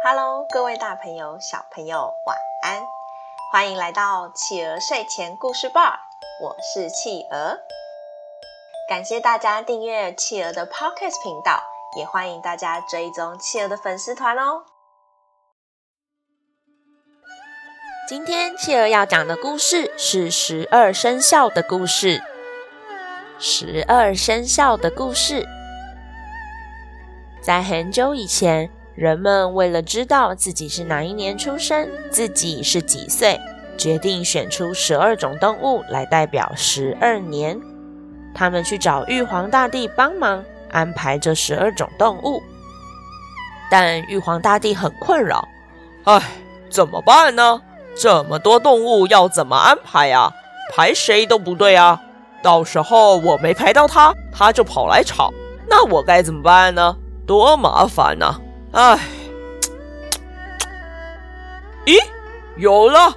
Hello，各位大朋友、小朋友，晚安！欢迎来到企鹅睡前故事吧，我是企鹅。感谢大家订阅企鹅的 Podcast 频道，也欢迎大家追踪企鹅的粉丝团哦。今天企鹅要讲的故事是十二生肖的故事。十二生肖的故事，在很久以前，人们为了知道自己是哪一年出生，自己是几岁，决定选出十二种动物来代表十二年。他们去找玉皇大帝帮忙安排这十二种动物，但玉皇大帝很困扰。唉，怎么办呢？这么多动物要怎么安排呀？排谁都不对啊！到时候我没排到他，他就跑来吵，那我该怎么办呢？多麻烦呐！唉，咦，有了！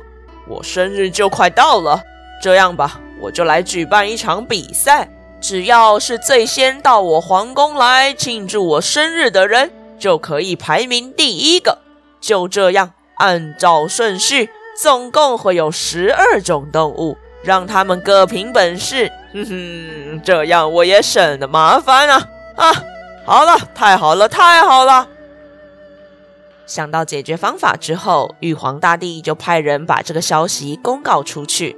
我生日就快到了，这样吧，我就来举办一场比赛，只要是最先到我皇宫来庆祝我生日的人，就可以排名第一个。就这样，按照顺序。总共会有十二种动物，让他们各凭本事。哼哼，这样我也省得麻烦啊！啊，好了，太好了，太好了！想到解决方法之后，玉皇大帝就派人把这个消息公告出去。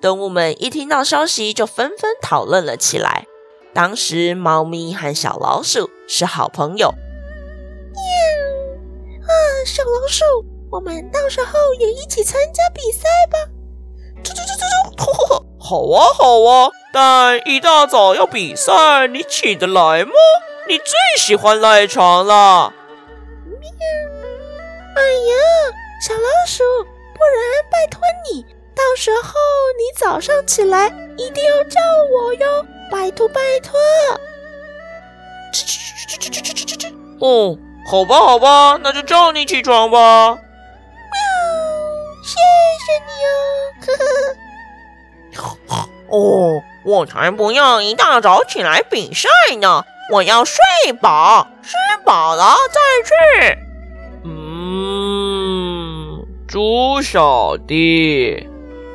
动物们一听到消息，就纷纷讨论了起来。当时，猫咪和小老鼠是好朋友。喵！啊，小老鼠。我们到时候也一起参加比赛吧！走走走走走！好啊好啊，但一大早要比赛，你起得来吗？你最喜欢赖床了。喵！哎呀，小老鼠，不然拜托你，到时候你早上起来一定要叫我哟，拜托拜托。吱吱吱吱吱吱吱吱吱！哦，好吧好吧，那就叫你起床吧。谢谢你哦，呵呵。哦，我才不要一大早起来比赛呢！我要睡饱，吃饱了再去。猪小弟，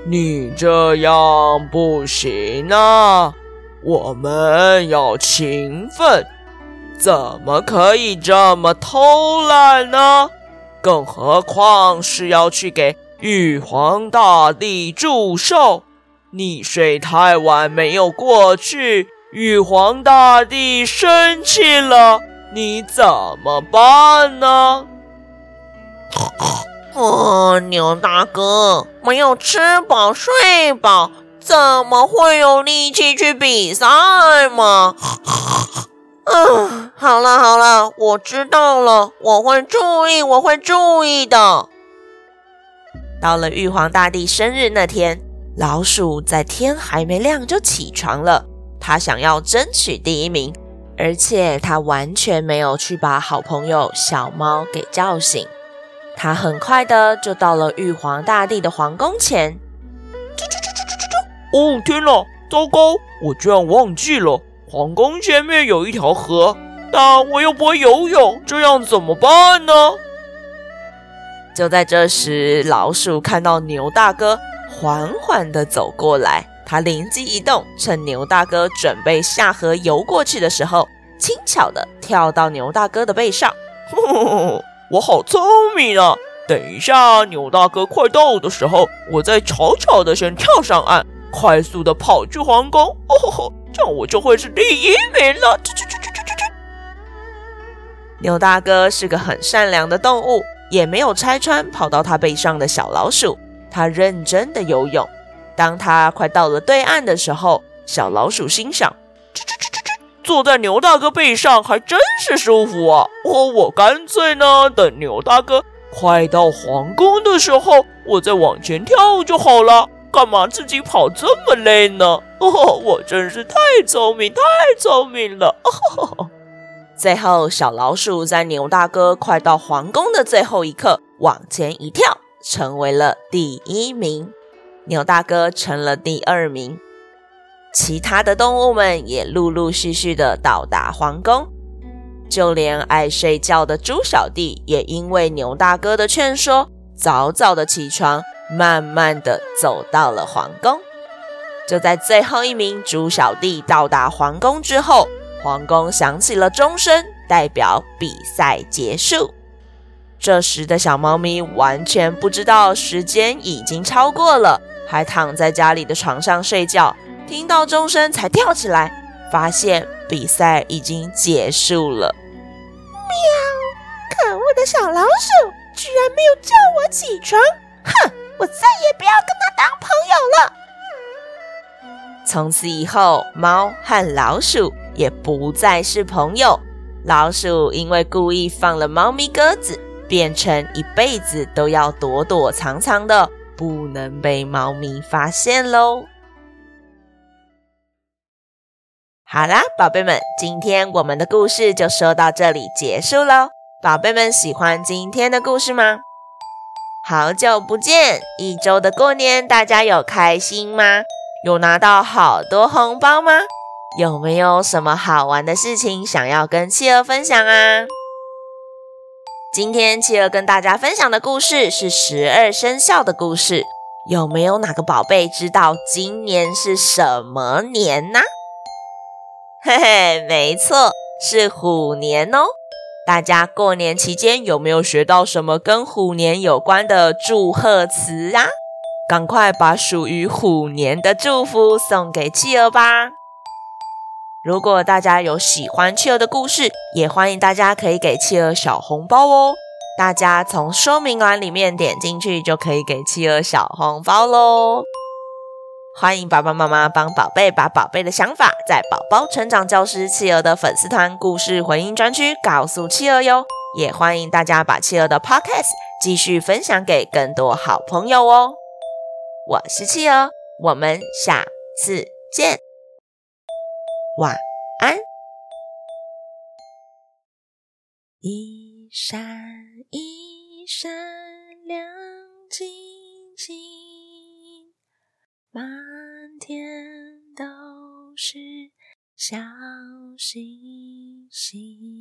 你这样不行啊！我们要勤奋，怎么可以这么偷懒呢？更何况是要去给。玉皇大帝祝寿，你睡太晚没有过去，玉皇大帝生气了，你怎么办呢？哦，牛大哥，没有吃饱睡饱，怎么会有力气去比赛嘛？嗯，好了好了，我知道了，我会注意，我会注意的。到了玉皇大帝生日那天，老鼠在天还没亮就起床了。他想要争取第一名，而且他完全没有去把好朋友小猫给叫醒。他很快的就到了玉皇大帝的皇宫前。啾啾啾啾啾啾！哦，天哪，糟糕！我居然忘记了，皇宫前面有一条河，但我又不会游泳，这样怎么办呢？就在这时，老鼠看到牛大哥缓缓的走过来，他灵机一动，趁牛大哥准备下河游过去的时候，轻巧的跳到牛大哥的背上。我好聪明啊！等一下，牛大哥快到的时候，我再悄悄的先跳上岸，快速的跑去皇宫。哦吼吼，这样我就会是第一名了。去去去去去去去！牛大哥是个很善良的动物。也没有拆穿跑到他背上的小老鼠，他认真的游泳。当他快到了对岸的时候，小老鼠心想：啧啧啧啧啧，坐在牛大哥背上还真是舒服啊！哦，我干脆呢，等牛大哥快到皇宫的时候，我再往前跳就好了。干嘛自己跑这么累呢？哦，我真是太聪明，太聪明了！哦呵呵最后，小老鼠在牛大哥快到皇宫的最后一刻往前一跳，成为了第一名。牛大哥成了第二名。其他的动物们也陆陆续续的到达皇宫。就连爱睡觉的猪小弟也因为牛大哥的劝说，早早的起床，慢慢的走到了皇宫。就在最后一名猪小弟到达皇宫之后，皇宫响起了钟声，代表比赛结束。这时的小猫咪完全不知道时间已经超过了，还躺在家里的床上睡觉，听到钟声才跳起来，发现比赛已经结束了。喵！可恶的小老鼠，居然没有叫我起床！哼，我再也不要跟他当朋友了。从此以后，猫和老鼠也不再是朋友。老鼠因为故意放了猫咪鸽子。变成一辈子都要躲躲藏藏的，不能被猫咪发现喽。好啦，宝贝们，今天我们的故事就说到这里结束喽。宝贝们喜欢今天的故事吗？好久不见，一周的过年，大家有开心吗？有拿到好多红包吗？有没有什么好玩的事情想要跟企鹅分享啊？今天企鹅跟大家分享的故事是十二生肖的故事，有没有哪个宝贝知道今年是什么年呢？嘿嘿，没错，是虎年哦。大家过年期间有没有学到什么跟虎年有关的祝贺词啊？赶快把属于虎年的祝福送给企鹅吧。如果大家有喜欢企鹅的故事，也欢迎大家可以给企鹅小红包哦。大家从说明栏里面点进去，就可以给企鹅小红包喽。欢迎爸爸妈妈帮宝贝把宝贝的想法，在宝宝成长教师企鹅的粉丝团故事回应专区告诉企鹅哟。也欢迎大家把企鹅的 Podcast 继续分享给更多好朋友哦。我是企鹅，我们下次见。晚安。一闪一闪亮晶晶，满天都是小星星。